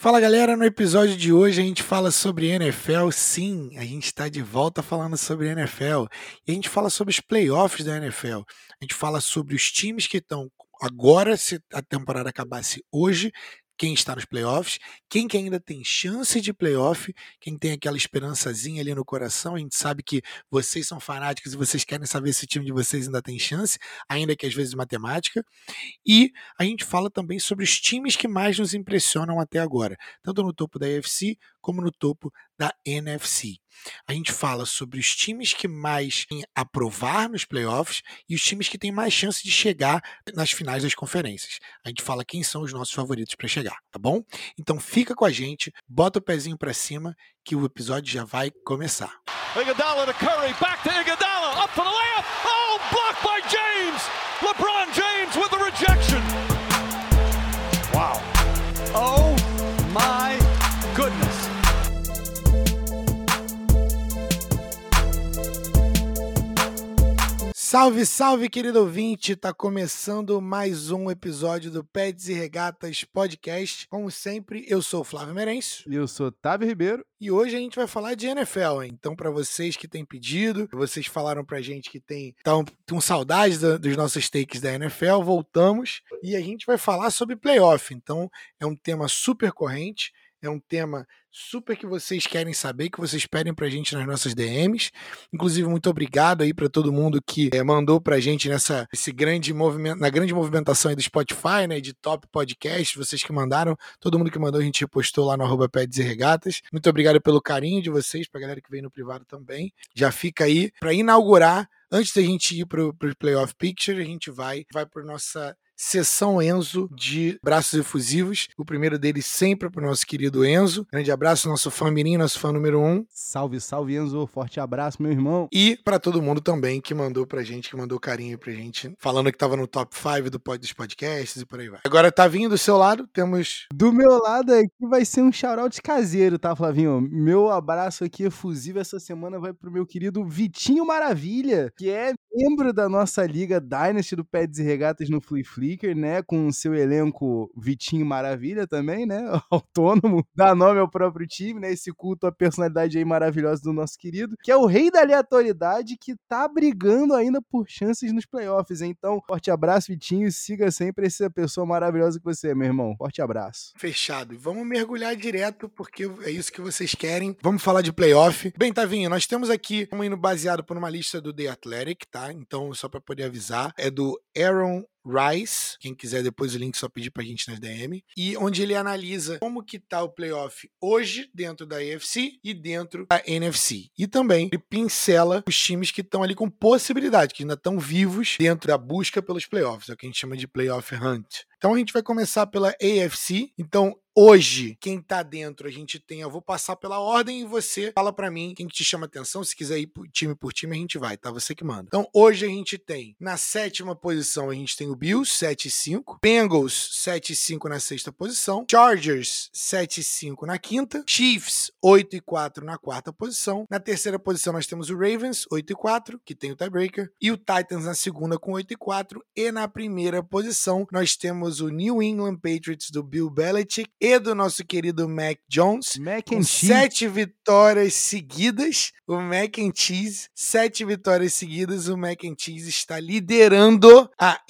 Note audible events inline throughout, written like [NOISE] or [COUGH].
Fala galera, no episódio de hoje a gente fala sobre NFL. Sim, a gente está de volta falando sobre NFL. E a gente fala sobre os playoffs da NFL. A gente fala sobre os times que estão agora, se a temporada acabasse hoje, quem está nos playoffs, quem que ainda tem chance de playoff, quem tem aquela esperançazinha ali no coração. A gente sabe que vocês são fanáticos e vocês querem saber se o time de vocês ainda tem chance, ainda que às vezes matemática. E a gente fala também sobre os times que mais nos impressionam até agora, tanto no topo da AFC como no topo da NFC. A gente fala sobre os times que mais aprovar nos playoffs e os times que têm mais chance de chegar nas finais das conferências. A gente fala quem são os nossos favoritos para chegar, tá bom? Então fica com a gente, bota o pezinho para cima que o episódio já vai começar. Iguodala to Curry, back to Iguodala, up for the layup. Oh, blocked by James. LeBron James Salve, salve, querido ouvinte! Tá começando mais um episódio do Pets e Regatas Podcast. Como sempre, eu sou o Flávio Merencio. E eu sou Otávio Ribeiro. E hoje a gente vai falar de NFL, hein? Então, para vocês que têm pedido, vocês falaram pra gente que tem tão com saudades dos nossos takes da NFL, voltamos e a gente vai falar sobre playoff. Então, é um tema super corrente é um tema super que vocês querem saber, que vocês pedem pra gente nas nossas DMs. Inclusive, muito obrigado aí para todo mundo que é, mandou pra gente nessa esse grande movimento, na grande movimentação aí do Spotify, né, de top podcast, vocês que mandaram, todo mundo que mandou a gente repostou lá no arroba Peds e Regatas. Muito obrigado pelo carinho de vocês, pra galera que veio no privado também. Já fica aí para inaugurar Antes da gente ir para o Playoff Picture, a gente vai, vai para nossa Sessão Enzo de braços efusivos. O primeiro deles sempre para o nosso querido Enzo. Grande abraço, nosso fã mirim, nosso fã número um. Salve, salve, Enzo. Forte abraço, meu irmão. E para todo mundo também que mandou pra gente, que mandou carinho pra gente, falando que tava no top 5 do dos podcasts e por aí vai. Agora tá vindo do seu lado, temos. Do meu lado aqui vai ser um shoutout caseiro, tá, Flavinho? Meu abraço aqui efusivo essa semana vai pro meu querido Vitinho Maravilha, que é membro da nossa liga Dynasty do Peds e Regatas no Flea Flickr, né? Com seu elenco Vitinho Maravilha também, né? [LAUGHS] Autônomo, dá nome ao próprio time, né? Esse culto à personalidade aí maravilhosa do nosso querido, que é o rei da aleatoriedade que tá brigando ainda por chances nos playoffs. Então, forte abraço, Vitinho, siga sempre essa pessoa maravilhosa que você é, meu irmão. Forte abraço. Fechado. Vamos mergulhar direto, porque é isso que vocês querem. Vamos falar de playoff. Bem, Tavinho, nós temos aqui um hino baseado por uma lista do The Athletic, tá? Então, só para poder avisar, é do Aaron Rice, quem quiser depois o link só pedir pra gente nas DM, e onde ele analisa como que tá o playoff hoje dentro da AFC e dentro da NFC. E também ele pincela os times que estão ali com possibilidade, que ainda estão vivos dentro da busca pelos playoffs, é o que a gente chama de playoff hunt. Então a gente vai começar pela AFC. Então hoje, quem tá dentro, a gente tem, eu vou passar pela ordem e você fala para mim quem te chama atenção, se quiser ir time por time, a gente vai, tá? Você que manda. Então, hoje a gente tem, na sétima posição, a gente tem o Bills, 7 e 5, Bengals, 7 e 5 na sexta posição, Chargers, 7 e 5 na quinta, Chiefs, 8 e 4 na quarta posição, na terceira posição nós temos o Ravens, 8 e 4, que tem o tiebreaker, e o Titans na segunda com 8 e 4, e na primeira posição nós temos o New England Patriots do Bill Belichick e do nosso querido Mac Jones. Mac cheese. Sete vitórias seguidas. O Mac and Cheese, sete vitórias seguidas. O Mac and Cheese está liderando a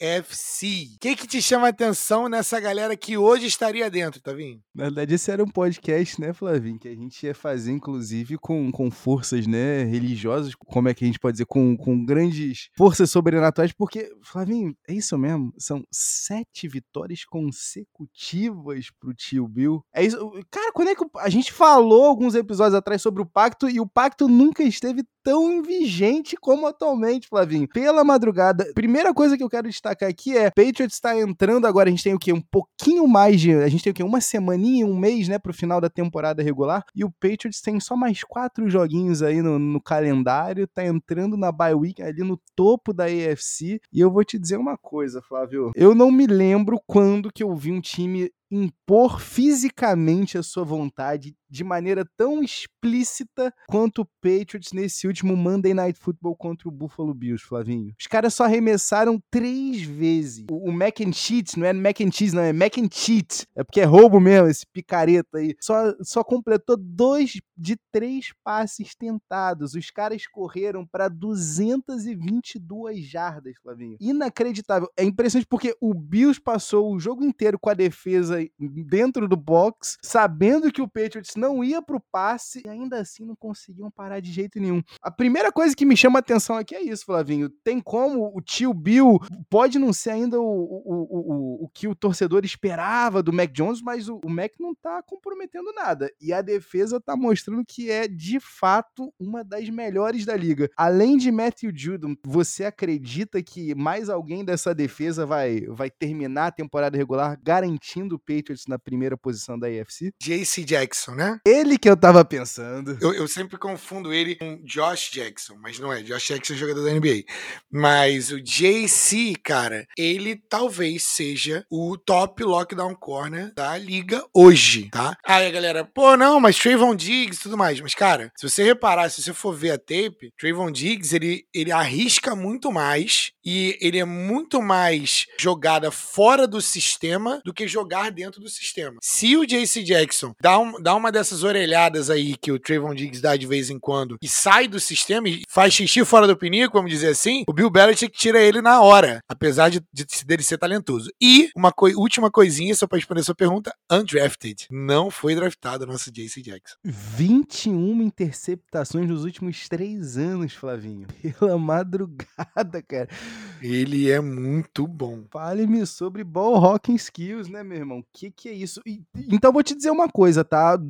AFC. O que, que te chama a atenção nessa galera que hoje estaria dentro, Tavinho? Na verdade, esse era um podcast, né, Flavinho? Que a gente ia fazer, inclusive, com, com forças, né, religiosas. Como é que a gente pode dizer? Com, com grandes forças sobrenaturais. Porque, Flavinho, é isso mesmo. São sete vitórias consecutivas pro tio Bill. É isso. Cara, quando é que a gente falou alguns episódios atrás sobre o pacto e o pacto nunca esteve tão vigente como atualmente, Flavinho. Pela madrugada, primeira coisa que eu quero destacar aqui é: Patriots está entrando agora. A gente tem o quê? Um pouquinho mais de. A gente tem o quê? Uma semaninha, um mês, né, pro final da temporada regular. E o Patriots tem só mais quatro joguinhos aí no, no calendário. Tá entrando na bye week ali no topo da AFC. E eu vou te dizer uma coisa, Flávio. Eu não me lembro quando que eu vi um time impor fisicamente a sua vontade de maneira tão explícita quanto o Patriots nesse último Monday Night Football contra o Buffalo Bills, Flavinho. Os caras só arremessaram três vezes. O, o mac and cheese, não é mac and cheese, não, é mac and cheat. É porque é roubo mesmo, esse picareta aí. Só, só completou dois de três passes tentados. Os caras correram para 222 jardas, Flavinho. Inacreditável. É impressionante porque o Bills passou o jogo inteiro com a defesa dentro do box, sabendo que o Patriots não ia pro passe e ainda assim não conseguiam parar de jeito nenhum. A primeira coisa que me chama a atenção aqui é isso, Flavinho. Tem como o tio Bill pode não ser ainda o, o, o, o, que o torcedor esperava do Mac Jones, mas o, o Mac não tá comprometendo nada. E a defesa tá mostrando que é de fato uma das melhores da liga. Além de Matthew Judon, você acredita que mais alguém dessa defesa vai, vai terminar a temporada regular garantindo o Patriots na primeira posição da AFC? JC Jackson, né? Ele que eu tava pensando. Eu, eu, sempre confundo ele com Josh Jackson, mas não é. Josh Jackson é jogador da NBA. Mas o JC, cara, ele talvez seja o top lockdown corner da liga hoje, tá? Aí a galera, pô, não, mas Trayvon Diggs e tudo mais. Mas, cara, se você reparar, se você for ver a tape, Trayvon Diggs, ele, ele arrisca muito mais e ele é muito mais jogada fora do sistema do que jogar dentro do sistema. Se o JC Jackson dá, um, dá uma dessas orelhadas aí que o Trayvon Diggs dá de vez em quando e sai do sistema e faz xixi fora do pinico, vamos dizer assim, o Bill Belichick tira ele na hora, apesar de, de dele ser talentoso. E uma co última coisinha, só para responder a sua pergunta, undrafted. Não foi draftado o nosso JC Jackson. 21 interceptações nos últimos três anos, Flavinho. [LAUGHS] Pela madrugada, cara. Ele é muito bom. Fale-me sobre ball rocking skills, né, meu irmão? O que, que é isso? E, então, vou te dizer uma coisa, tá?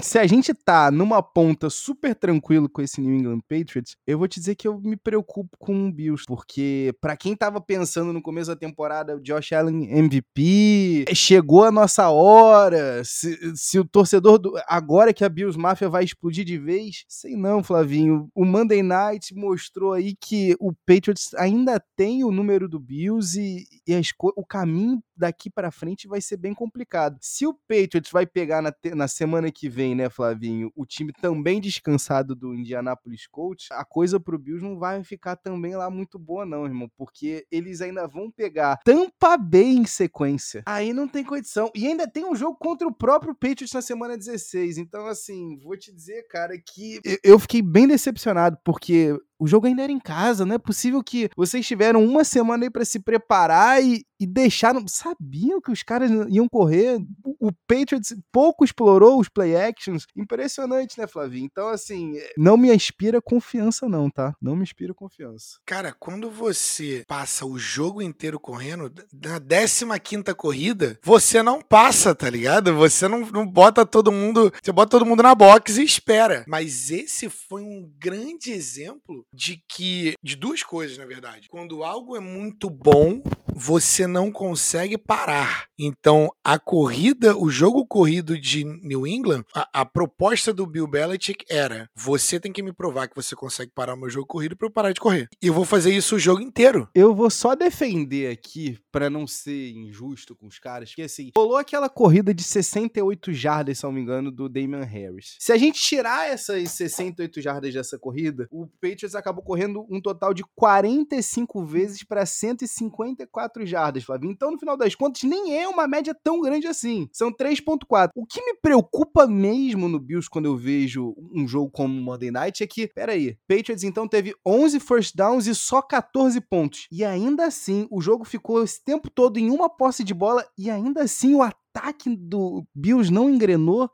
Se a gente tá numa ponta super tranquilo com esse New England Patriots, eu vou te dizer que eu me preocupo com o Bills, porque para quem tava pensando no começo da temporada, o Josh Allen MVP, chegou a nossa hora, se, se o torcedor do, agora que a Bills Mafia vai explodir de vez, sei não, Flavinho, o Monday Night mostrou aí que o Patriots ainda tem o número do Bills e, e o caminho daqui para frente vai ser bem complicado. Se o Patriots vai pegar na, na semana que vem, né, Flavinho, o time também descansado do Indianapolis Colts, a coisa pro Bills não vai ficar também lá muito boa não, irmão, porque eles ainda vão pegar Tampa Bay em sequência. Aí não tem condição. E ainda tem um jogo contra o próprio Patriots na semana 16. Então, assim, vou te dizer, cara, que eu fiquei bem decepcionado, porque o jogo ainda era em casa, não é possível que vocês tiveram uma semana aí para se preparar e, e deixaram. Sabiam que os caras iam correr. O Patriots pouco explorou os play actions. Impressionante, né, Flavinho? Então, assim, não me inspira confiança, não, tá? Não me inspira confiança. Cara, quando você passa o jogo inteiro correndo, na 15 corrida, você não passa, tá ligado? Você não, não bota todo mundo. Você bota todo mundo na box e espera. Mas esse foi um grande exemplo de que. de duas coisas, na verdade. Quando algo é muito bom, você não consegue parar. Então, a corrida, o jogo corrido de New England, a, proposta do Bill Belichick era: você tem que me provar que você consegue parar o meu jogo corrido para eu parar de correr. E eu vou fazer isso o jogo inteiro. Eu vou só defender aqui, para não ser injusto com os caras, que assim, rolou aquela corrida de 68 jardas, se não me engano, do Damian Harris. Se a gente tirar essas 68 jardas dessa corrida, o Patriots acabou correndo um total de 45 vezes para 154 jardas, Flavio. Então, no final das contas, nem é uma média tão grande assim. São 3.4. O que me preocupa mesmo no Bills quando eu vejo um jogo como Monday Night é que, peraí, Patriots então teve 11 first downs e só 14 pontos. E ainda assim, o jogo ficou esse tempo todo em uma posse de bola e ainda assim o ataque do Bills não engrenou.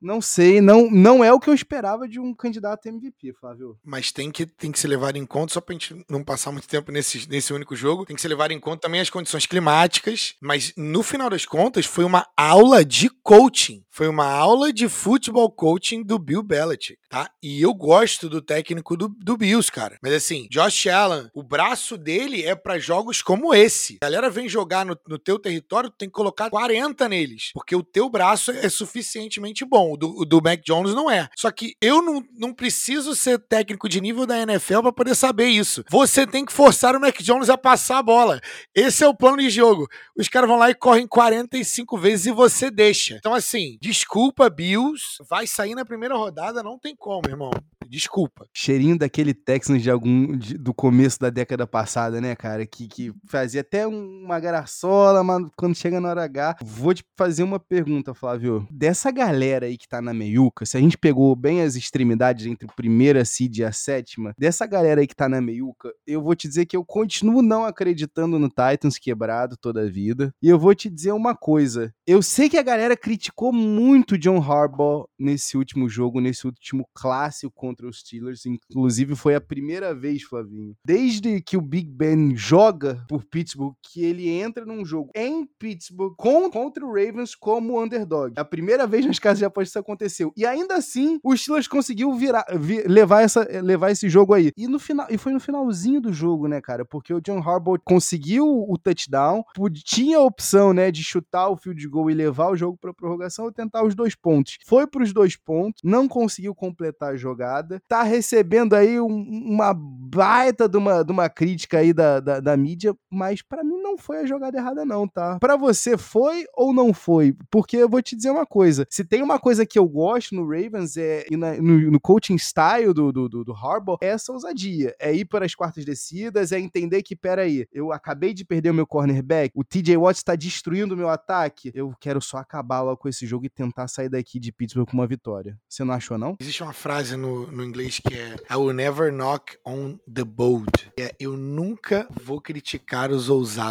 Não sei, não, não é o que eu esperava de um candidato MVP, Flávio. Mas tem que, tem que ser levado em conta, só pra gente não passar muito tempo nesse, nesse único jogo, tem que ser levado em conta também as condições climáticas, mas no final das contas foi uma aula de coaching. foi uma aula de futebol coaching do Bill Belichick, tá? E eu gosto do técnico do, do Bills, cara. Mas assim, Josh Allen, o braço dele é para jogos como esse. A galera vem jogar no, no teu território, tu tem que colocar 40 neles, porque o teu braço é suficientemente bom. O do, do Mac Jones não é. Só que eu não, não preciso ser técnico de nível da NFL para poder saber isso. Você tem que forçar o Mac Jones a passar a bola. Esse é o plano de jogo. Os caras vão lá e correm 45 vezes e você deixa. Então, assim, desculpa, Bills, vai sair na primeira rodada, não tem como, irmão. Desculpa. Cheirinho daquele Texans de algum de, do começo da década passada, né, cara? Que, que fazia até uma garaçola, mas quando chega na hora H. Vou te fazer uma pergunta, Flávio. Dessa galera aí que tá na meiuca, se a gente pegou bem as extremidades entre a primeira seed e a sétima, dessa galera aí que tá na meiuca, eu vou te dizer que eu continuo não acreditando no Titans quebrado toda a vida. E eu vou te dizer uma coisa. Eu sei que a galera criticou muito John Harbaugh nesse último jogo, nesse último clássico contra os Steelers. Inclusive, foi a primeira vez, Flavinho, desde que o Big Ben joga por Pittsburgh, que ele entra num jogo em Pittsburgh com, contra o Ravens como underdog. É a primeira vez nas casas de apostas isso aconteceu. E ainda assim, o Steelers conseguiu virar, vir, levar, essa, levar esse jogo aí. E, no final, e foi no finalzinho do jogo, né, cara? Porque o John Harbaugh conseguiu o touchdown, tinha a opção, né, de chutar o field goal e levar o jogo para prorrogação ou tentar os dois pontos. Foi para os dois pontos, não conseguiu completar a jogada, tá recebendo aí um, uma baita de uma, de uma crítica aí da, da, da mídia, mas para mim não foi a jogada errada não, tá? Para você foi ou não foi? Porque eu vou te dizer uma coisa, se tem uma coisa que eu gosto no Ravens é e na, no, no, coaching style do, do, do, do Harbaugh, é essa ousadia, é ir para as quartas descidas, é entender que, peraí, eu acabei de perder o meu cornerback, o TJ Watt está destruindo o meu ataque, eu quero só acabar logo com esse jogo e tentar sair daqui de Pittsburgh com uma vitória. Você não achou, não? Existe uma frase no, no inglês que é I will never knock on the bold. É, eu nunca vou criticar os ousados.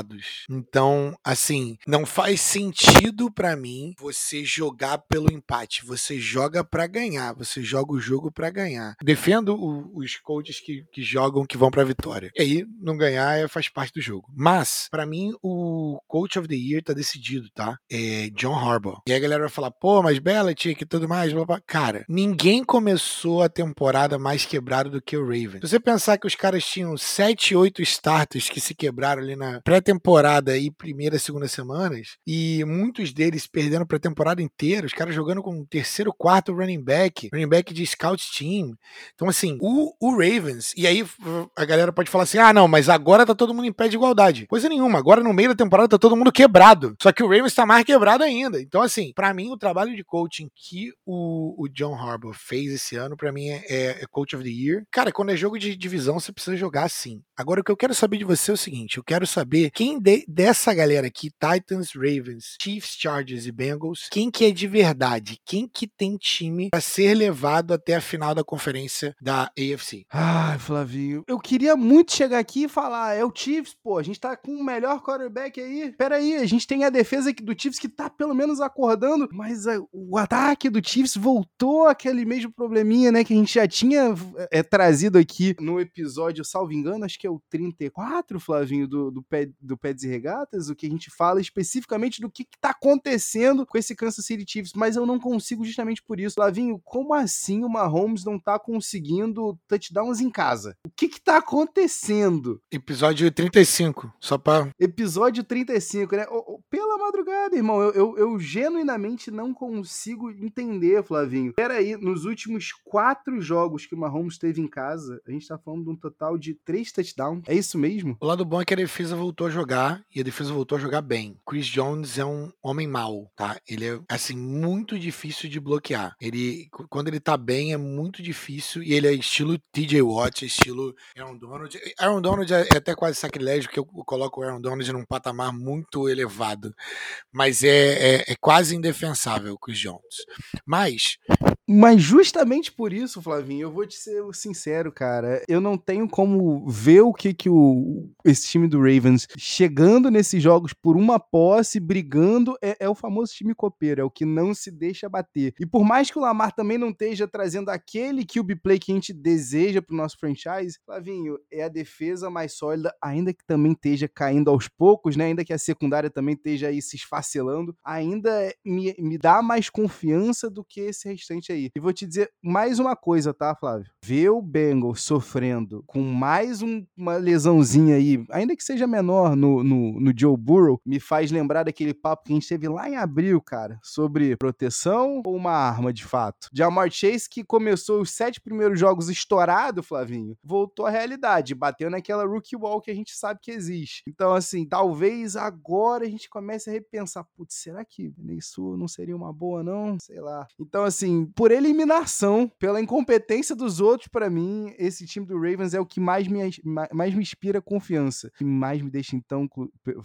Então, assim, não faz sentido para mim você jogar pelo empate. Você joga para ganhar. Você joga o jogo para ganhar. Defendo o, os coaches que, que jogam que vão pra vitória. E aí, não ganhar é, faz parte do jogo. Mas, para mim, o coach of the year tá decidido, tá? É John Harbaugh. E aí a galera vai falar, pô, mas Belichick e tudo mais, blá, blá. Cara, ninguém começou a temporada mais quebrado do que o Ravens. Se você pensar que os caras tinham 7, 8 starters que se quebraram ali na pré-temporada e primeira, segunda semanas, e muitos deles perdendo pré-temporada inteira, os caras jogando com terceiro, quarto running back, running back de scout team. Então, assim, o, o Ravens, e aí a galera pode falar assim: ah, não, mas agora tá todo mundo em pé de igualdade. Coisa nenhuma, agora no meio da temporada tá todo mundo quebrado. Só que o Ravens tá mais quebrado ainda. Então, assim, para mim, o trabalho de coaching que o, o John Harbaugh fez esse ano, para mim, é, é, Coach of the Year. Cara, quando é jogo de divisão, você precisa jogar assim. Agora, o que eu quero saber de você é o seguinte: eu quero saber quem de, dessa galera aqui, Titans, Ravens, Chiefs, Chargers e Bengals, quem que é de verdade? Quem que tem time para ser levado até a final da conferência da AFC? Ai, Flavinho, eu queria muito chegar aqui e falar, é o Chiefs, pô, a gente tá com o melhor quarterback aí. Pera aí, a gente tem a defesa do Chiefs que tá pelo menos acordando, mas a, o ataque do Chiefs voltou aquele mesmo probleminha, né, que a gente já tinha é, trazido aqui no episódio, salvo engano, acho que é o 34, Flavinho, do, do, do Pés e Regatas, o que a gente fala especificamente do que, que tá acontecendo com esse Kansas City Chiefs, mas eu não consigo justamente por isso. Flavinho, como assim o Mahomes não tá conseguindo touchdowns em casa? O que que tá acontecendo? Episódio 35, só pra... Episódio 35, né? Pela madrugada, irmão, eu, eu, eu genuinamente não consigo entender, Flavinho. Aí, nos últimos quatro jogos que o Mahomes teve em casa, a gente tá falando de um total de três touchdowns. É isso mesmo? O lado bom é que a defesa voltou a jogar e a defesa voltou a jogar bem. Chris Jones é um homem mau, tá? Ele é, assim, muito difícil de bloquear. Ele, quando ele tá bem, é muito difícil e ele é estilo TJ Watt, estilo Aaron Donald. Aaron Donald é, é até quase sacrilégio que eu coloco o Aaron Donald num patamar muito elevado, mas é, é, é quase indefensável o Chris Jones. Mas mas justamente por isso, Flavinho, eu vou te ser sincero, cara. Eu não tenho como ver o que, que o, esse time do Ravens chegando nesses jogos por uma posse, brigando, é, é, o famoso time copeiro, é o que não se deixa bater. E por mais que o Lamar também não esteja trazendo aquele QB play que a gente deseja pro nosso franchise, Flavinho, é a defesa mais sólida, ainda que também esteja caindo aos poucos, né? Ainda que a secundária também esteja aí se esfacelando, ainda me, me dá mais confiança do que esse restante aí. E vou te dizer mais uma coisa, tá, Flávio? Ver o Bengals sofrendo com mais um, uma lesãozinha aí, ainda que seja menor no, no, no Joe Burrow, me faz lembrar daquele papo que a gente teve lá em abril, cara, sobre proteção ou uma arma de fato. Jamar Chase, que começou os sete primeiros jogos estourado, Flavinho, voltou à realidade, bateu naquela rookie wall que a gente sabe que existe. Então, assim, talvez agora a gente comece a repensar, putz, será que isso não seria uma boa, não? Sei lá. Então, assim, por eliminação, pela incompetência dos outros, para mim, esse time do Ravens é o que mais me, mais me inspira confiança. Que mais me deixa, então,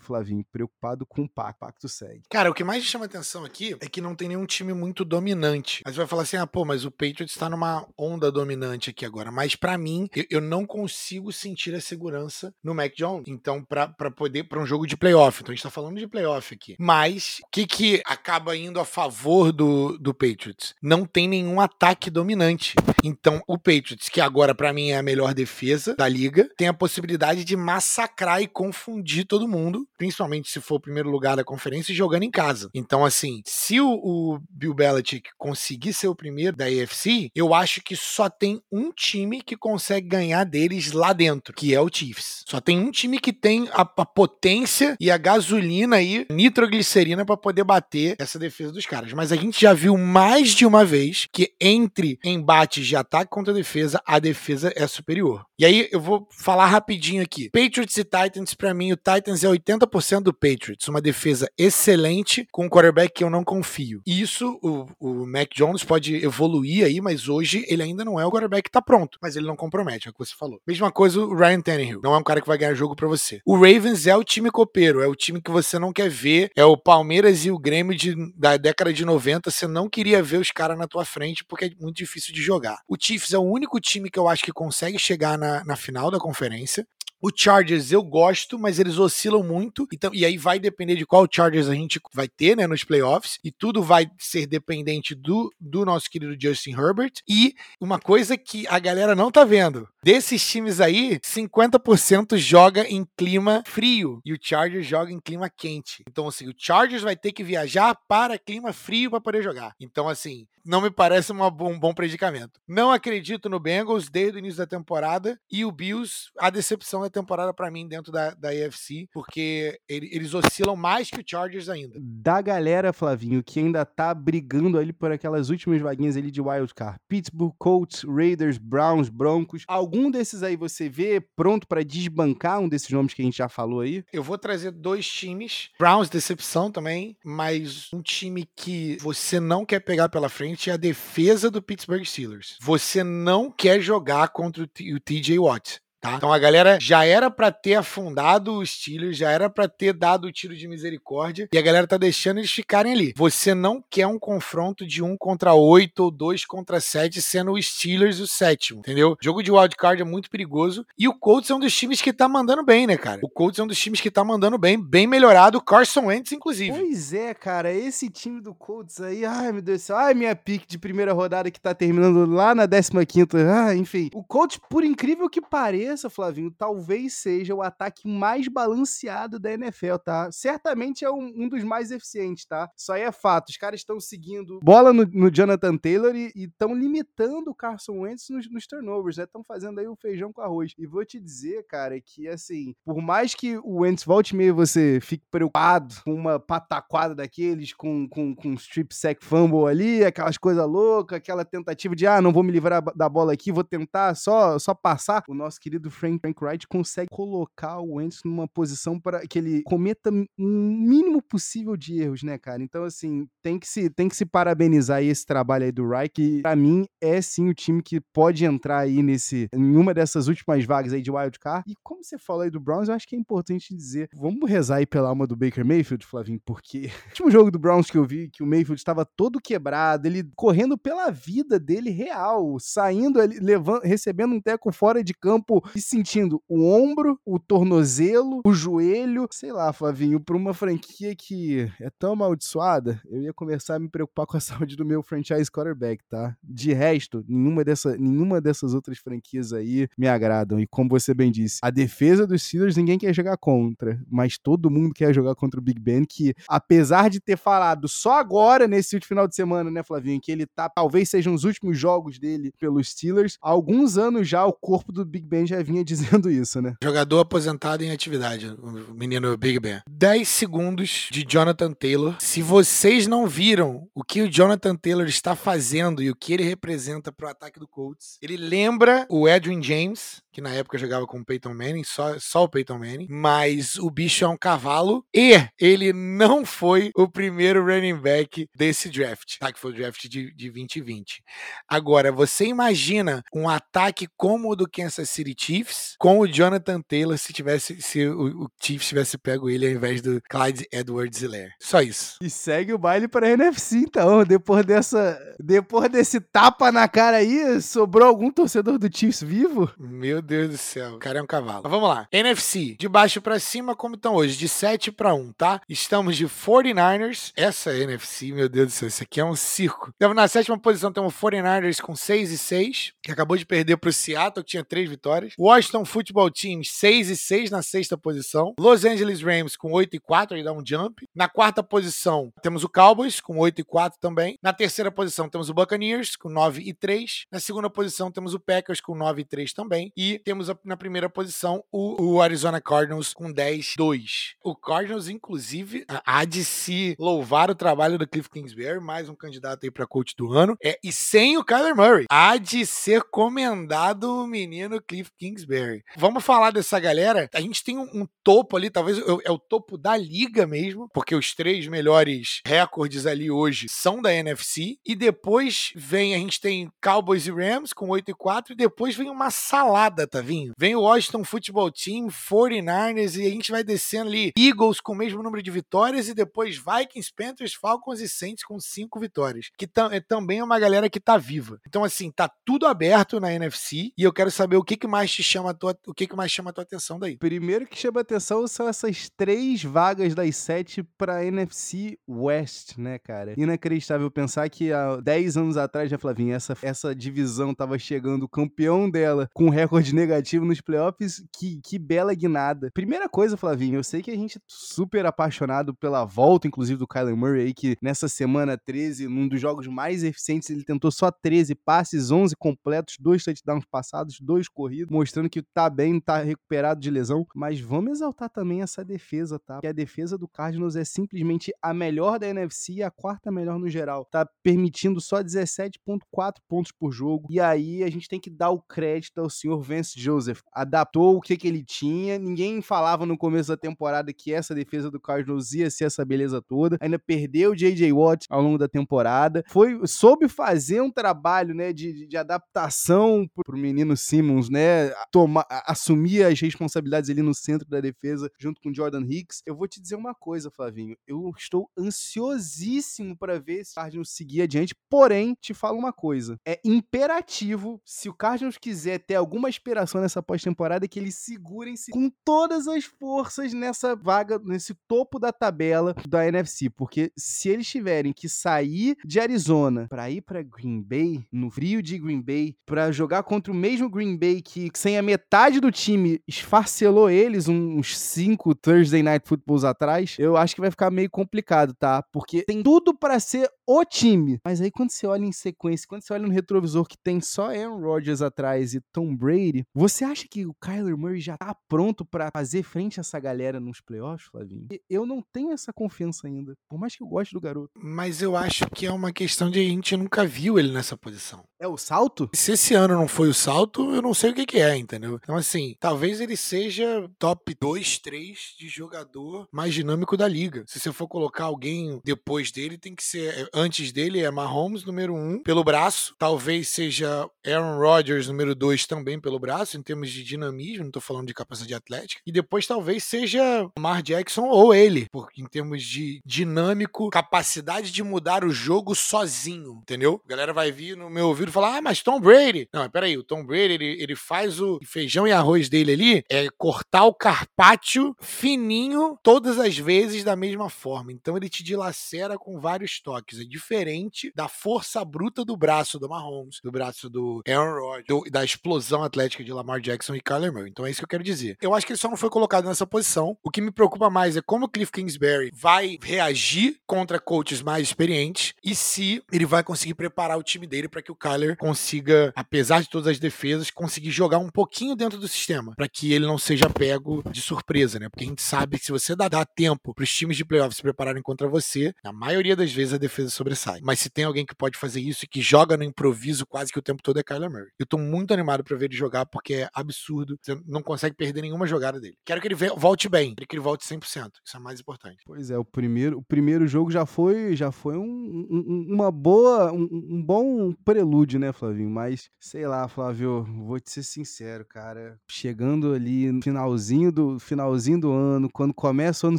Flavinho, preocupado com o pacto. O pacto segue. Cara, o que mais chama atenção aqui é que não tem nenhum time muito dominante. Mas vai falar assim, ah, pô, mas o Patriots tá numa onda dominante aqui agora. Mas para mim, eu, eu, não consigo sentir a segurança no Mac Jones. Então, para poder, para um jogo de playoff. Então, a gente tá falando de playoff aqui. Mas, o que que acaba indo a favor do, do Patriots? Não tem nenhum ataque dominante. Então, o Patriots, que agora para mim é a melhor defesa da liga, tem a possibilidade de massacrar e confundir todo mundo, principalmente se for o primeiro lugar da conferência e jogando em casa. Então, assim, se o, o Bill Belichick conseguir ser o primeiro da AFC, eu acho que só tem um time que consegue ganhar deles lá dentro, que é o Chiefs. Só tem um time que tem a, a potência e a gasolina aí, nitroglicerina para poder bater essa defesa dos caras. Mas a gente já viu mais de uma vez que entre embates de ataque contra defesa, a defesa é superior. E aí eu vou falar rapidinho aqui. Patriots e Titans, para mim, o Titans é 80% do Patriots. Uma defesa excelente com um quarterback que eu não confio. Isso, o, o Mac Jones pode evoluir aí, mas hoje ele ainda não é o quarterback que tá pronto. Mas ele não compromete, é o que você falou. Mesma coisa o Ryan Tannehill. Não é um cara que vai ganhar jogo para você. O Ravens é o time copeiro, é o time que você não quer ver. É o Palmeiras e o Grêmio de, da década de 90. Você não queria ver os caras na tua frente porque é muito difícil de jogar. O Chiefs é o único time que eu acho que consegue chegar na, na final da conferência. O Chargers eu gosto, mas eles oscilam muito. Então, e aí vai depender de qual Chargers a gente vai ter, né, nos playoffs. E tudo vai ser dependente do, do nosso querido Justin Herbert. E uma coisa que a galera não tá vendo: desses times aí, 50% joga em clima frio e o Chargers joga em clima quente. Então, assim, o Chargers vai ter que viajar para clima frio para poder jogar. Então, assim, não me parece uma, um bom predicamento. Não acredito no Bengals desde o início da temporada e o Bills, a decepção da temporada para mim dentro da, da AFC, porque ele, eles oscilam mais que o Chargers ainda. Da galera, Flavinho, que ainda tá brigando ali por aquelas últimas vaguinhas ali de wild card. Pittsburgh, Colts, Raiders, Browns, Broncos. Desses aí você vê pronto para desbancar um desses nomes que a gente já falou aí? Eu vou trazer dois times. Browns, decepção também, mas um time que você não quer pegar pela frente é a defesa do Pittsburgh Steelers. Você não quer jogar contra o TJ Watt. Tá? Então a galera já era para ter afundado os Steelers, já era para ter dado o tiro de misericórdia e a galera tá deixando eles ficarem ali. Você não quer um confronto de um contra oito ou dois contra sete, sendo o Steelers o sétimo, entendeu? O jogo de wildcard é muito perigoso e o Colts é um dos times que tá mandando bem, né, cara? O Colts é um dos times que tá mandando bem, bem melhorado, o Carson Wentz, inclusive. Pois é, cara, esse time do Colts aí, ai meu Deus do céu, ai minha pique de primeira rodada que tá terminando lá na 15 quinta, ah, enfim. O Colts, por incrível que pareça, cabeça, Flavinho, talvez seja o ataque mais balanceado da NFL, tá? Certamente é um, um dos mais eficientes, tá? Isso aí é fato. Os caras estão seguindo bola no, no, Jonathan Taylor e estão limitando o Carson Wentz nos, nos turnovers, né? Estão fazendo aí o feijão com arroz. E vou te dizer, cara, que assim, por mais que o Wentz volte meio você fique preocupado com uma pataquada daqueles, com, com, com strip sack fumble ali, aquelas coisas loucas, aquela tentativa de, ah, não vou me livrar da bola aqui, vou tentar só, só passar. O nosso querido Frank, Frank Wright consegue colocar o Wentz numa posição para que ele cometa o mínimo possível de erros, né, cara? Então, assim, tem que se, tem que se parabenizar aí esse trabalho aí do Wright, que pra mim é sim o time que pode entrar aí nesse, em uma dessas últimas vagas aí de wild card. E como você falou aí do Browns, eu acho que é importante dizer, vamos rezar aí pela alma do Baker Mayfield, Flavinho, porque [LAUGHS] o último jogo do Browns que eu vi, que o Mayfield estava todo quebrado, ele correndo pela vida dele real, saindo, levando, recebendo um teco fora de campo e sentindo o ombro, o tornozelo, o joelho, sei lá, Flavinho, pra uma franquia que é tão amaldiçoada, eu ia começar a me preocupar com a [LAUGHS] saúde do meu franchise quarterback, tá? De resto, nenhuma, dessa, nenhuma dessas outras franquias aí me agradam. E como você bem disse, a defesa dos Steelers ninguém quer jogar contra, mas todo mundo quer jogar contra o Big Ben, que apesar de ter falado só agora, nesse último final de semana, né, Flavinho, que ele tá, talvez sejam os últimos jogos dele pelos Steelers, há alguns anos já o corpo do Big Ben já vinha [LAUGHS] dizendo isso, né? Jogador aposentado em atividade, o menino Big Ben. 10 segundos de Jonathan Taylor. Se vocês não viram o que o Jonathan Taylor está fazendo e o que ele representa pro ataque do Colts, ele lembra o Edwin James, que na época jogava com o Peyton Manning, só, só o Peyton Manning, mas o bicho é um cavalo e ele não foi o primeiro running back desse draft, tá? Que foi o draft de, de 2020. Agora, você imagina um ataque como o do Kansas City Chiefs com o Jonathan Taylor se tivesse se o, o Chiefs tivesse pego ele ao invés do Clyde Edwards-Helaire. Só isso. E segue o baile para NFC então, depois dessa depois desse tapa na cara aí, sobrou algum torcedor do Chiefs vivo? Meu Deus do céu, o cara é um cavalo. Mas vamos lá. NFC, de baixo para cima, como estão hoje? De 7 para 1, tá? Estamos de 49ers. Essa é NFC, meu Deus do céu, isso aqui é um circo. Então, na sétima posição temos 49ers com 6 e 6, que acabou de perder pro Seattle, que tinha 3 vitórias. Washington Football Team, 6 e 6 na sexta posição. Los Angeles Rams com 8 e 4, aí dá um jump. Na quarta posição temos o Cowboys com 8 e 4 também. Na terceira posição temos o Buccaneers com 9 e 3. Na segunda posição temos o Packers com 9 e 3 também. E temos na primeira posição o, Arizona Cardinals com 10 2. O Cardinals, inclusive, há de se louvar o trabalho do Cliff Kingsbury, mais um candidato aí para coach do ano. É, e sem o Kyler Murray. Há de ser comendado o menino Cliff Kingsbury. Vamos falar dessa galera. A gente tem um, um topo ali, talvez é o topo da liga mesmo, porque os três melhores recordes ali hoje são da NFC. E depois vem, a gente tem Cowboys e Rams com 8 e 4, e depois vem uma salada, vindo? Vem o Washington Football Team, 49ers, e a gente vai descendo ali Eagles com o mesmo número de vitórias, e depois Vikings, Panthers, Falcons e Saints com cinco vitórias. Que é também uma galera que tá viva. Então, assim, tá tudo aberto na NFC, e eu quero saber o que, que mais te chama tua, o que, que mais chama a tua atenção daí. Primeiro que chama atenção são essas três vagas das sete pra NFC West, né, cara? Inacreditável pensar que há 10 anos atrás, já Flavinha, essa, essa divisão tava chegando campeão dela com recorde negativo nos playoffs. Que, que bela guinada. Primeira coisa, Flavinho, eu sei que a gente é super apaixonado pela volta, inclusive, do Kyler Murray aí, que nessa semana 13, num dos jogos mais eficientes, ele tentou só 13 passes, 11 completos, dois touchdowns passados, dois corridos, mostrando que tá bem, tá recuperado de lesão. Mas vamos exaltar também essa defesa, tá? Porque a defesa do Cardinals é simplesmente a melhor da NFC e a quarta melhor no geral. Tá permitindo só 17,4 pontos por jogo. E aí a gente tem que dar o crédito ao senhor Vance Joseph. Adaptou o que, que ele tinha. Ninguém falava no começo da temporada que essa defesa do Cardinals ia ser essa beleza toda. Ainda perdeu o J.J. Watt ao longo da temporada. Foi, soube fazer um trabalho, né, de, de adaptação pro menino Simmons, né, tomar, assumir as responsabilidades ali no centro da defesa junto com Jordan Hicks. Eu vou te dizer uma coisa, Flavinho. Eu estou ansiosíssimo para ver se o Cardinals seguir adiante. Porém, te falo uma coisa: é imperativo, se o Cardinals quiser ter alguma inspiração nessa pós-temporada, que eles segurem-se com todas as forças nessa vaga, nesse topo da tabela da NFC. Porque se eles tiverem que sair de Arizona para ir para Green Bay, no frio de Green Bay, para jogar contra o mesmo Green Bay que, sem a metade do time, esfarcelou eles uns cinco Thursday Night Footballs atrás, eu acho que vai ficar meio complicado, tá? Porque tem tudo para ser o time. Mas aí quando você olha em sequência, quando você olha no retrovisor que tem só Aaron Rodgers atrás e Tom Brady, você acha que o Kyler Murray já tá pronto para fazer frente a essa galera nos playoffs, Flavinho? Eu não tenho essa confiança ainda, por mais que eu goste do garoto. Mas eu acho que é uma questão de a gente nunca viu ele nessa posição. É o salto? Se esse ano não foi o salto, eu não sei o que, que é, entendeu? Então, assim, talvez ele seja top 2, 3 de jogador mais dinâmico da liga. Se você for colocar alguém depois dele, tem que ser. Antes dele é Mahomes, número 1, um, pelo braço. Talvez seja Aaron Rodgers, número 2, também pelo braço, em termos de dinamismo, não tô falando de capacidade atlética. E depois talvez seja Mar Jackson ou ele, porque em termos de dinâmico, capacidade de mudar o jogo sozinho, entendeu? A galera vai vir no meu ouvido falar, ah, mas Tom Brady. Não, peraí, o Tom Brady, ele, ele faz o feijão e arroz dele ali, é cortar o carpaccio fininho todas as vezes da mesma forma. Então ele te dilacera com vários toques. É diferente da força bruta do braço do Mahomes, do braço do Aaron Rodgers, da explosão atlética de Lamar Jackson e Kyler Murray. Então é isso que eu quero dizer. Eu acho que ele só não foi colocado nessa posição. O que me preocupa mais é como o Cliff Kingsbury vai reagir contra coaches mais experientes e se ele vai conseguir preparar o time dele para que o Kyler consiga, apesar de todas as defesas, conseguir jogar um pouquinho dentro do sistema, para que ele não seja pego de surpresa, né? Porque a gente sabe que se você dá, dá tempo para os times de playoffs se prepararem contra você, na maioria das vezes a defesa sobressai. Mas se tem alguém que pode fazer isso e que joga no improviso quase que o tempo todo é Kyler Murray. Eu tô muito animado para ver ele jogar porque é absurdo. Você não consegue perder nenhuma jogada dele. Quero que ele volte bem, quero que ele volte 100%. Isso é mais importante. Pois é, o primeiro, o primeiro jogo já foi, já foi um, um, uma boa, um, um, bom prelúdio, né, Flavinho? Mas, sei lá, Flávio, vou te ser sincero, cara. Chegando ali no finalzinho do, finalzinho do ano, quando começa o ano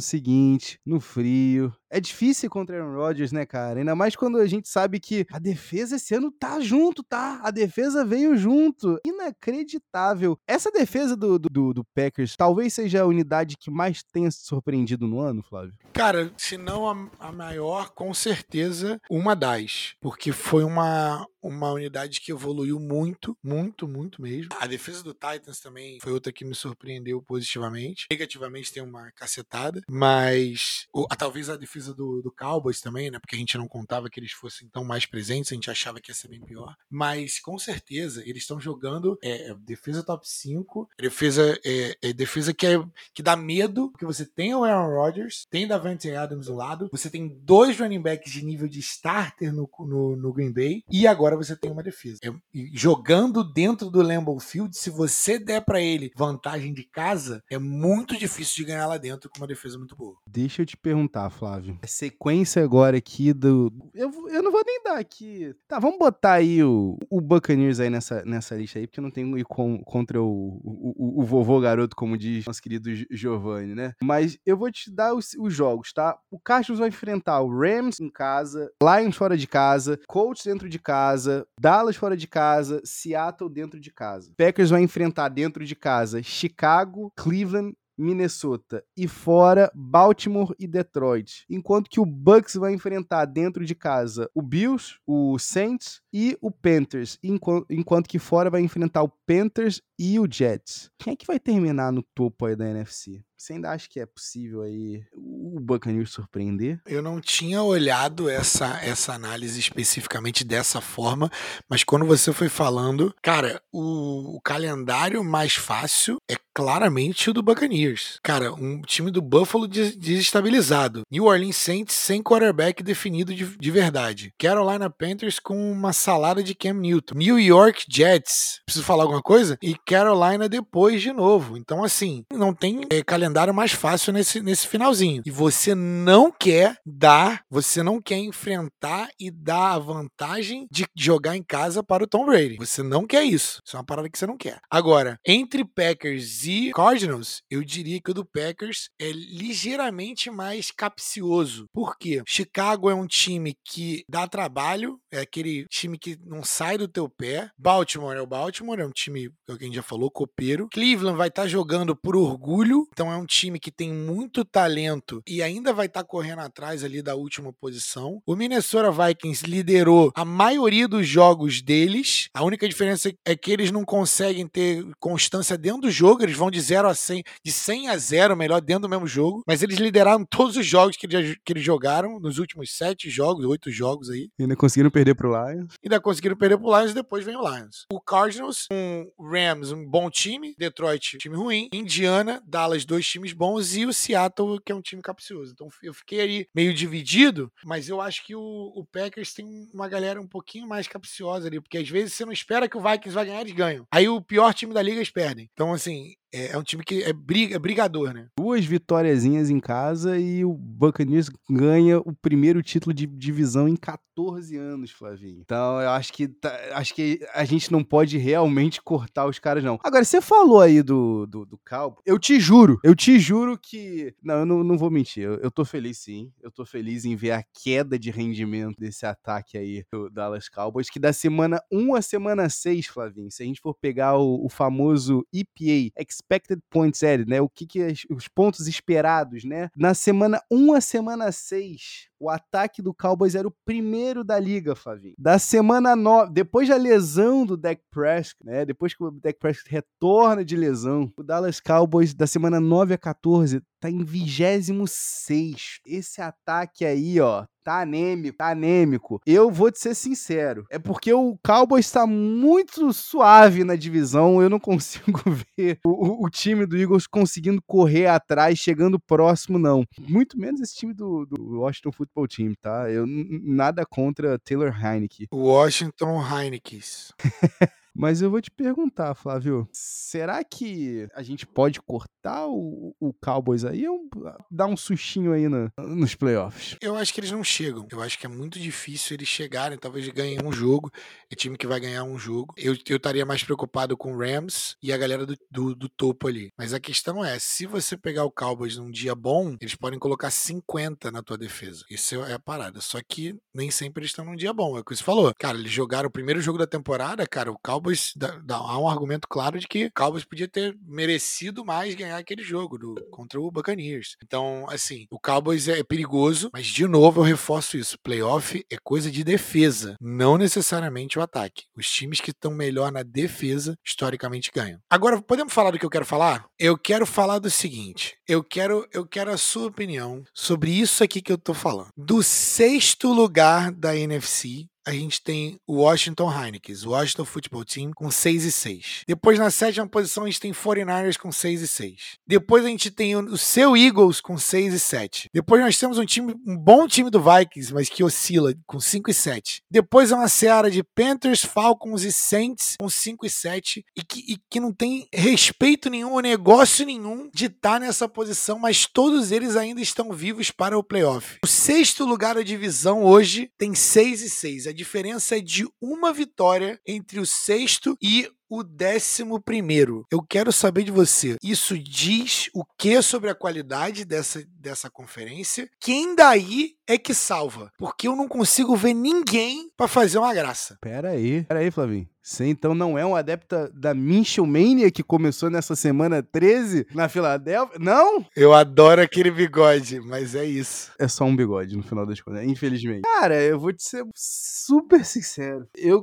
seguinte, no frio, é difícil contra Aaron Rodgers, né, cara? Ainda mais quando a gente sabe que a defesa esse ano tá junto, tá? A defesa veio junto. Inacreditável. Essa defesa do, do, do Packers talvez seja a unidade que mais tenha se surpreendido no ano, Flávio? Cara, se não a, a maior, com certeza uma das. Porque foi uma, uma unidade que evoluiu muito, muito, muito mesmo. A defesa do Titans também foi outra que me surpreendeu positivamente. Negativamente tem uma cacetada, mas ou, talvez a defesa do, do Cowboys também, né? Porque a gente não contava que eles fossem tão mais presentes, a gente achava que ia ser bem pior. Mas com certeza eles estão jogando é, é defesa top 5, defesa, é, é, defesa que, é, que dá medo, porque você tem o Aaron Rodgers, tem Davante Adams do lado, você tem dois running backs de nível de starter no, no, no Green Bay, e agora você tem uma defesa. É, jogando dentro do Lambeau Field, se você der para ele vantagem de casa, é muito difícil de ganhar lá dentro com uma defesa muito boa. Deixa eu te perguntar, Flávio. A sequência agora aqui do. Eu, eu não vou nem dar aqui. Tá, vamos botar aí o, o Buccaneers aí nessa, nessa lista aí, porque não ir com, contra o, o, o, vovô garoto, como diz nosso querido Giovanni, né? Mas eu vou te dar os, os jogos, tá? O Castros vai enfrentar o Rams em casa, Lions fora de casa, Colts dentro de casa, Dallas fora de casa, Seattle dentro de casa. Packers vai enfrentar dentro de casa Chicago, Cleveland Minnesota e fora Baltimore e Detroit, enquanto que o Bucks vai enfrentar dentro de casa o Bills, o Saints e o Panthers, enquanto que fora vai enfrentar o Panthers e o Jets. Quem é que vai terminar no topo aí da NFC? Você ainda acha que é possível aí o Buccaneers surpreender? Eu não tinha olhado essa, essa análise especificamente dessa forma, mas quando você foi falando, cara, o, o calendário mais fácil é claramente o do Buccaneers. Cara, um time do Buffalo desestabilizado. New Orleans Saints sem quarterback definido de, de verdade. Carolina Panthers com uma salada de Cam Newton. New York Jets, preciso falar alguma coisa? E Carolina depois de novo. Então, assim, não tem é, calendário mais fácil nesse, nesse finalzinho. E você não quer dar, você não quer enfrentar e dar a vantagem de jogar em casa para o Tom Brady. Você não quer isso. Isso é uma parada que você não quer. Agora, entre Packers e Cardinals, eu diria que o do Packers é ligeiramente mais capcioso. Por quê? Chicago é um time que dá trabalho, é aquele time que não sai do teu pé. Baltimore é o Baltimore, é um time, é o que a gente já falou, copeiro. Cleveland vai estar tá jogando por orgulho, então é um time que tem muito talento e ainda vai estar tá correndo atrás ali da última posição. O Minnesota Vikings liderou a maioria dos jogos deles. A única diferença é que eles não conseguem ter constância dentro do jogo, eles vão de 0 a 100, de 100 a 0, melhor, dentro do mesmo jogo. Mas eles lideraram todos os jogos que eles, que eles jogaram nos últimos sete jogos, oito jogos aí. E ainda conseguiram perder pro Lions. Ainda conseguiram perder pro Lions e depois vem o Lions. O Cardinals, um Rams, um bom time. Detroit, time ruim. Indiana, Dallas, dois times bons. E o Seattle, que é um time capcioso. Então eu fiquei ali meio dividido, mas eu acho que o, o Packers tem uma galera um pouquinho mais capciosa ali, porque às vezes você não espera que o Vikings vai ganhar, eles ganham. Aí o pior time da liga eles perdem. Então, assim, é, é, um time que é, briga, é brigador, né? Duas vitóriazinhas em casa e o Buccaneers ganha o primeiro título de divisão em 14 14 anos, Flavinho. Então, eu acho que, tá, acho que a gente não pode realmente cortar os caras, não. Agora, você falou aí do, do, do Calvo. Eu te juro, eu te juro que. Não, eu não, não vou mentir. Eu, eu tô feliz sim. Eu tô feliz em ver a queda de rendimento desse ataque aí do Dallas Cowboys, que da semana 1 a semana 6, Flavinho, se a gente for pegar o, o famoso EPA, Expected Points Added, né? O que, que os pontos esperados, né? Na semana 1 a semana 6, o ataque do Cowboys era o primeiro da liga, Flavinho. Da semana 9, depois da lesão do Dak Prescott, né? Depois que o Dak Prescott retorna de lesão, o Dallas Cowboys da semana 9 a 14 tá em 26. Esse ataque aí, ó, tá anêmico, tá anêmico. Eu vou te ser sincero, é porque o Cowboys está muito suave na divisão, eu não [LAUGHS] consigo ver o, o, time do Eagles conseguindo correr atrás, chegando próximo, não. Muito menos esse time do, do Washington Football Team, tá? Eu nada contra Taylor Heineke. Washington Heinekes. [LAUGHS] Mas eu vou te perguntar, Flávio, será que a gente pode cortar o, o Cowboys aí ou dar um sustinho aí no, nos playoffs? Eu acho que eles não chegam. Eu acho que é muito difícil eles chegarem. Talvez ganhem um jogo. É time que vai ganhar um jogo. Eu, eu estaria mais preocupado com o Rams e a galera do, do, do, topo ali. Mas a questão é, se você pegar o Cowboys num dia bom, eles podem colocar 50 na tua defesa. Isso é a parada. Só que nem sempre eles estão num dia bom. É o que você falou. Cara, eles jogaram o primeiro jogo da temporada, cara, o Cowboys Cowboys dá, dá, há um argumento claro de que o Cowboys podia ter merecido mais ganhar aquele jogo do, contra o Buccaneers. Então, assim, o Cowboys é perigoso, mas de novo eu reforço isso: playoff é coisa de defesa, não necessariamente o ataque. Os times que estão melhor na defesa historicamente ganham. Agora, podemos falar do que eu quero falar? Eu quero falar do seguinte: eu quero, eu quero a sua opinião sobre isso aqui que eu tô falando. Do sexto lugar da NFC a gente tem o Washington Heineken, o Washington Football Team, com 6 e 6. Depois, na sétima posição, a gente tem 49ers com 6 e 6. Depois a gente tem o seu Eagles com 6 e 7. Depois nós temos um time, um bom time do Vikings, mas que oscila com 5 e 7. Depois é uma seara de Panthers, Falcons e Saints com 5 e 7 e que, e que não tem respeito nenhum ou negócio nenhum de estar tá nessa posição, mas todos eles ainda estão vivos para o playoff. O sexto lugar da divisão hoje tem 6 e 6 diferença é de uma vitória entre o sexto e o décimo primeiro. Eu quero saber de você. Isso diz o que sobre a qualidade dessa, dessa conferência? Quem daí é que salva? Porque eu não consigo ver ninguém para fazer uma graça. Pera aí, pera aí, Flavinho. Você então não é um adepto da Mania que começou nessa semana 13 na Filadélfia? Não? Eu adoro aquele bigode, mas é isso. É só um bigode no final das contas, infelizmente. Cara, eu vou te ser super sincero. Eu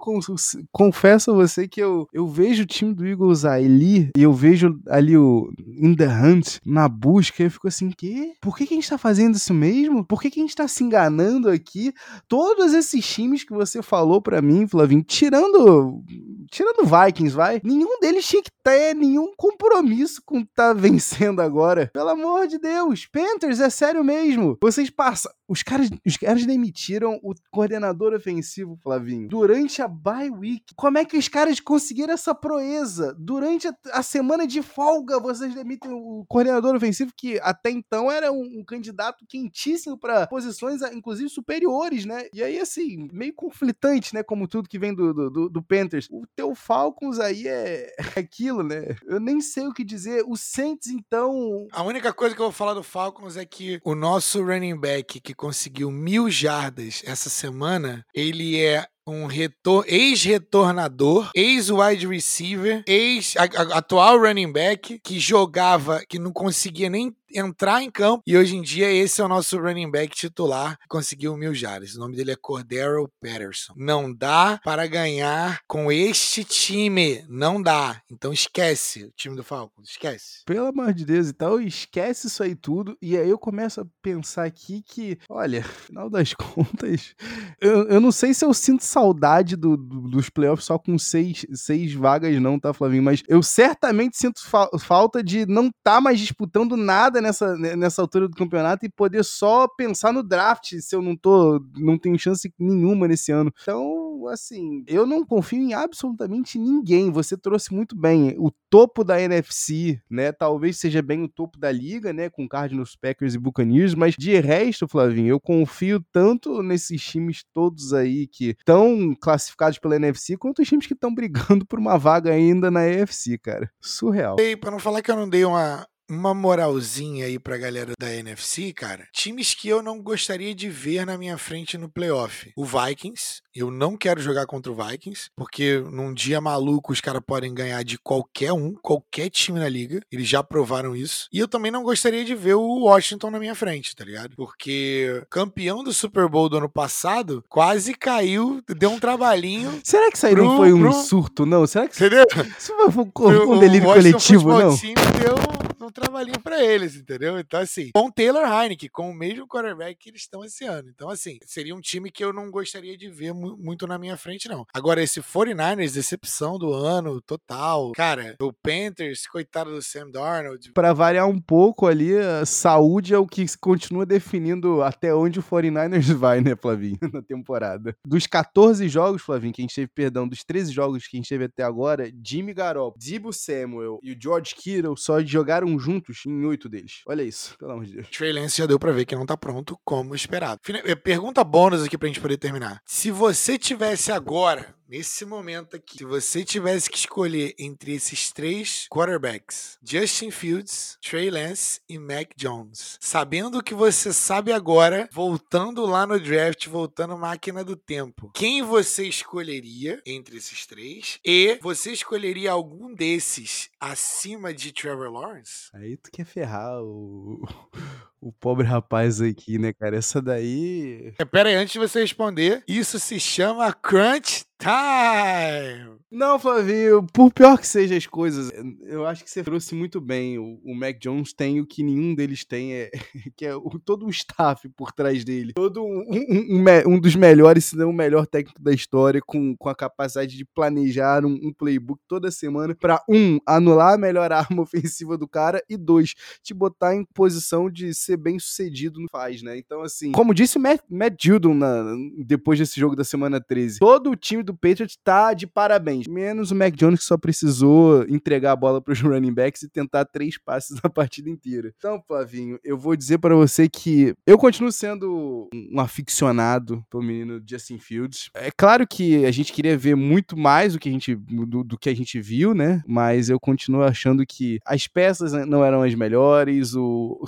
confesso a você que eu, eu vejo o time do Eagles ali e eu vejo ali o In the Hunt na busca e eu fico assim, que? Por que, que a gente tá fazendo isso mesmo? Por que, que a gente tá se enganando aqui? Todos esses times que você falou para mim, Flavinho, tirando tirando Vikings, vai, nenhum deles tinha que ter nenhum compromisso com tá vencendo agora. Pelo amor de Deus, Panthers, é sério mesmo. Vocês passam, os caras, os caras demitiram o coordenador ofensivo, Flavinho, durante a bye week. Como é que os caras conseguiram essa proeza? Durante a, a semana de folga, vocês demitem o coordenador ofensivo que até então era um, um candidato quentíssimo para posições, inclusive superiores, né? E aí, assim, meio conflitante, né? Como tudo que vem do, do, do Panthers. O teu Falcons aí é aquilo, né? Eu nem sei o que dizer. O Saints, então. A única coisa que eu vou falar do Falcons é que o nosso running back que conseguiu mil jardas essa semana, ele é um ex-retornador, ex-wide receiver, ex-atual running back que jogava, que não conseguia nem entrar em campo. E hoje em dia, esse é o nosso running back titular conseguiu mil jardas. O nome dele é Cordero Patterson. Não dá para ganhar com este time. Não dá. Então esquece o time do Falcons. Esquece. Pelo amor de Deus, então esquece isso aí tudo. E aí eu começo a pensar aqui que, olha, final das [LAUGHS] contas, eu, eu não sei se eu sinto saudade do, do, dos playoffs só com seis, seis vagas, não, tá, Flavinho? Mas eu certamente sinto fa falta de não estar tá mais disputando nada nessa, nessa altura do campeonato e poder só pensar no draft se eu não tô, não tenho chance nenhuma nesse ano. Então, assim, eu não confio em absolutamente ninguém. Você trouxe muito bem o topo da NFC, né? Talvez seja bem o topo da liga, né? Com Cardinals, Packers e Buccaneers, mas de resto, Flavinho, eu confio tanto nesses times todos aí que estão classificados pela NFC, quanto os times que estão brigando por uma vaga ainda na AFC, cara. Surreal. E para não falar que eu não dei uma, uma moralzinha aí pra galera da NFC, cara. Times que eu não gostaria de ver na minha frente no playoff. O Vikings. Eu não quero jogar contra o Vikings, porque num dia maluco os caras podem ganhar de qualquer um, qualquer time na liga. Eles já provaram isso. E eu também não gostaria de ver o Washington na minha frente, tá ligado? Porque campeão do Super Bowl do ano passado quase caiu, deu um trabalhinho. [LAUGHS] Será que isso aí pro, não foi um pro... surto, não? Será que Entendeu? isso foi um, um delírio coletivo, não? Deu um trabalhinho para eles, entendeu? Então, assim, com Taylor Heineken, com o mesmo quarterback que eles estão esse ano. Então, assim, seria um time que eu não gostaria de ver muito na minha frente, não. Agora, esse 49ers, decepção do ano, total. Cara, o Panthers, coitado do Sam Darnold. Para variar um pouco ali, a saúde é o que continua definindo até onde o 49ers [LAUGHS] vai, né, Flavinho, [LAUGHS] na temporada. Dos 14 jogos, Flavinho, que a gente teve, perdão, dos 13 jogos que a gente teve até agora, Jimmy Garoppolo, Dibo Samuel e o George Kittle só jogaram juntos em oito deles. Olha isso, [LAUGHS] pelo amor de Deus. Trey Lance já deu pra ver que não tá pronto como esperado. Eh, pergunta bônus aqui pra gente poder terminar. Se você tivesse agora nesse momento aqui, se você tivesse que escolher entre esses três quarterbacks, Justin Fields, Trey Lance e Mac Jones, sabendo o que você sabe agora, voltando lá no draft, voltando máquina do tempo, quem você escolheria entre esses três? E você escolheria algum desses acima de Trevor Lawrence? Aí tu quer ferrar o, o pobre rapaz aqui, né, cara? Essa daí. É, pera aí, antes de você responder, isso se chama Crunch Time! Não, Flavinho, por pior que sejam as coisas, eu acho que você trouxe muito bem. O, o Mac Jones tem o que nenhum deles tem, é, [LAUGHS] que é o, todo o staff por trás dele. Todo um, um, um, um, dos melhores, se não o melhor técnico da história, com, com a capacidade de planejar um, um playbook toda semana para, um, anular a melhor [LAUGHS] arma ofensiva do cara e, dois, te botar em posição de ser bem sucedido no faz, né? Então, assim, como disse o Matt, Matt Judon na, depois desse jogo da semana 13, todo o time do Patriots tá de parabéns. Menos o Mac Jones que só precisou entregar a bola para os [LAUGHS] running backs e tentar três passes na partida inteira. Então, Flavinho, eu vou dizer para você que eu continuo sendo um aficionado pelo menino Justin Fields. É claro que a gente queria ver muito mais do que a gente, do, do que a gente viu, né? Mas eu continuo achando que as peças não eram as melhores, o, o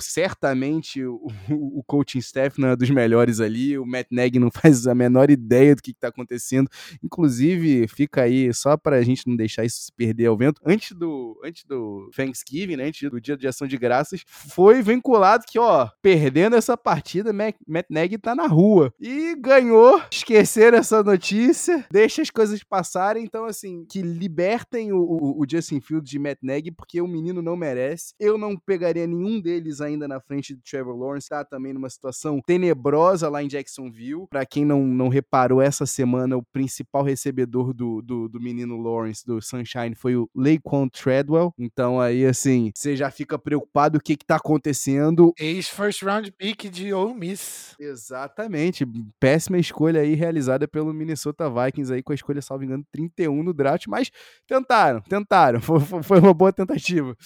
certamente o, o, coaching staff não é dos melhores ali, o Matt Nagy não [LAUGHS] faz a menor ideia do que, está acontecendo. Inclusive, fica aí, só pra gente não deixar isso se perder ao vento, antes do, antes do Thanksgiving, né, antes do dia de ação de graças, foi vinculado que, ó, perdendo essa partida, Matt, Matt Nagy tá na rua. E ganhou, esqueceram essa notícia, deixa as coisas passarem, então, assim, que libertem o, o, o Justin Fields de Matt Nagy, porque o menino não merece. Eu não pegaria nenhum deles ainda na frente Trevor Lawrence, tá também numa situação tenebrosa lá em Jacksonville. Para quem não, não reparou, essa semana o principal recebedor do, do, do, menino Lawrence, do Sunshine, foi o Laquan Treadwell. Então aí, assim, você já fica preocupado o que que tá acontecendo. Ex-first round pick de Ole Miss. Exatamente. Péssima escolha aí realizada pelo Minnesota Vikings aí com a escolha, salvo engano, 31 no draft, mas tentaram, tentaram. [LAUGHS] Foi, foi uma boa tentativa.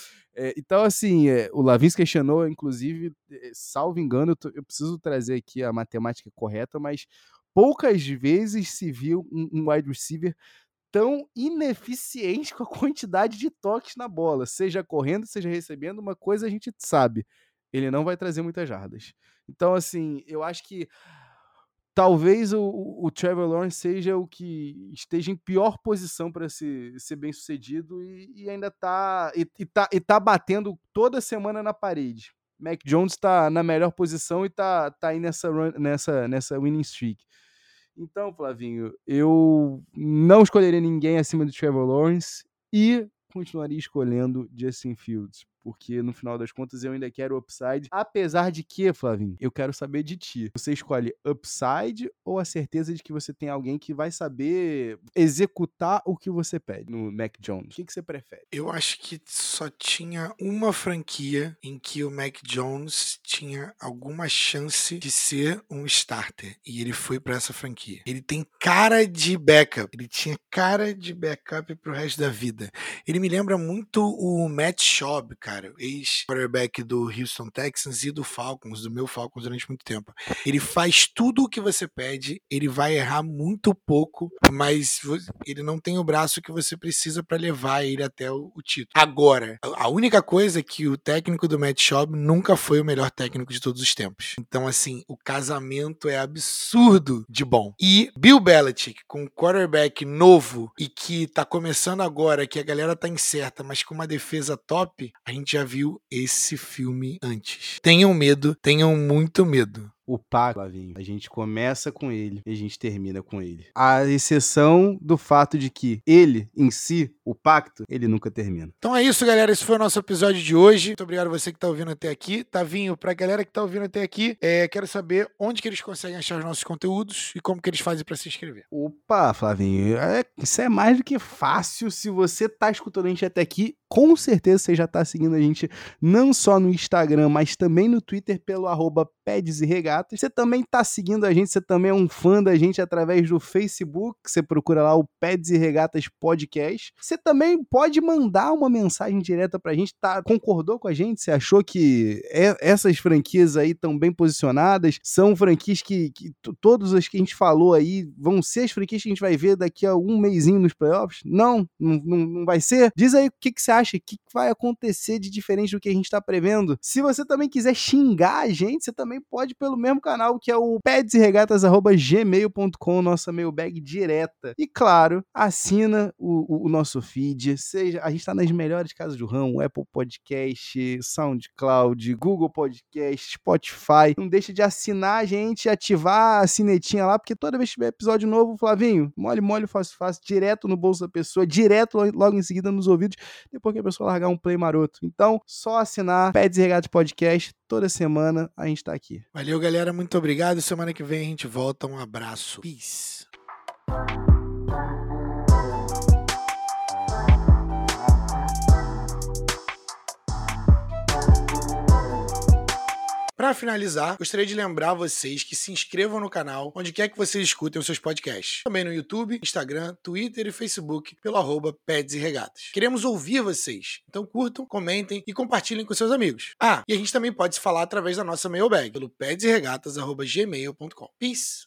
É, então, assim, é, o Lavins questionou, inclusive, é, salvo engano, eu, eu preciso trazer aqui a matemática correta, mas poucas vezes se viu um, um wide receiver tão ineficiente com a quantidade de toques na bola, seja correndo, seja recebendo, uma coisa a gente sabe, ele não vai trazer muitas jardas. Então, assim, eu acho que talvez o, o Trevor Lawrence seja o que esteja em pior posição para ser, ser bem sucedido e, e ainda tá e, e, tá e tá batendo toda semana na parede. Mac Jones está na melhor posição e tá, tá aí nessa, run, nessa, nessa winning streak. Então, Flavinho, eu não escolheria ninguém acima do Trevor Lawrence e continuaria escolhendo Justin Fields, porque no final das contas eu ainda quero upside. Apesar de que, Flavinho, eu quero saber de ti. Você escolhe upside ou a certeza de que você tem alguém que vai saber executar o que você pede no Mac Jones? O que, que você prefere? Eu acho que só tinha uma franquia em que o Mac Jones tinha alguma chance de ser um starter e ele foi para essa franquia. Ele tem cara de backup, ele tinha cara de backup pro resto da vida. Ele me lembra muito o Matt Schaub, cara, ex-quarterback do Houston Texans e do Falcons, do meu Falcons durante muito tempo. Ele faz tudo o que você pede, ele vai errar muito pouco, mas ele não tem o braço que você precisa para levar ele até o, o, título. Agora, a única coisa é que o técnico do Matt Schaub nunca foi o melhor técnico de todos os tempos. Então, assim, o casamento é absurdo de bom. E Bill Belichick, com um quarterback novo e que tá começando agora, que a galera tá incerta, mas com uma defesa top, a gente já viu esse filme antes. Tenham medo, tenham muito medo o pacto, Lavinho. A gente começa com ele e a gente termina com ele. A exceção do fato de que ele, em si, o pacto, ele nunca termina. Então é isso, galera. Esse foi o nosso episódio de hoje. Muito obrigado a você que tá ouvindo até aqui. Tavinho, pra galera que tá ouvindo até aqui, é, quero saber onde que eles conseguem achar os nossos conteúdos e como que eles fazem para se inscrever. Opa, Flavinho, é, isso é mais do que fácil. Se você tá escutando a gente até aqui, com certeza você já tá seguindo a gente não só no Instagram, mas também no Twitter pelo arroba Peds e Regatas. Você também tá seguindo a gente, você também é um fã da gente através do Facebook, você procura lá o Peds e Regatas Podcast. Você também pode mandar uma mensagem direta pra gente, tá? Concordou com a gente? Você achou que é, essas franquias aí estão bem posicionadas? São franquias que, que todas as que a gente falou aí vão ser as franquias que a gente vai ver daqui a um mêsinho nos playoffs? Não, não, não vai ser? Diz aí o que, que você acha, o que vai acontecer de diferente do que a gente tá prevendo. Se você também quiser xingar a gente, você também também pode pelo mesmo canal que é o pedsregatas.gmail.com, nossa mailbag direta. E claro, assina o, o, o, nosso feed. Seja, a gente está nas melhores casas do ramo, Apple Podcast, SoundCloud, Google Podcast, Spotify. Não deixa de assinar a gente, ativar a sinetinha lá, porque toda vez que tiver episódio novo, Flavinho, mole, mole, fácil, fácil, direto no bolso da pessoa, direto logo em seguida nos ouvidos, depois que a pessoa largar um play maroto. Então, só assinar Peds Regatas Podcast, toda semana a gente tá aqui. Valeu, galera. Muito obrigado. Semana que vem a gente volta. Um abraço. Peace. Para finalizar, gostaria de lembrar vocês que se inscrevam no canal onde quer que vocês escutem os seus podcasts. Também no YouTube, Instagram, Twitter e Facebook pelo arroba Peds e Regatas. Queremos ouvir vocês, então curtam, comentem e compartilhem com seus amigos. Ah, e a gente também pode se falar através da nossa mailbag pelo pedsregatas.gmail.com. Peace!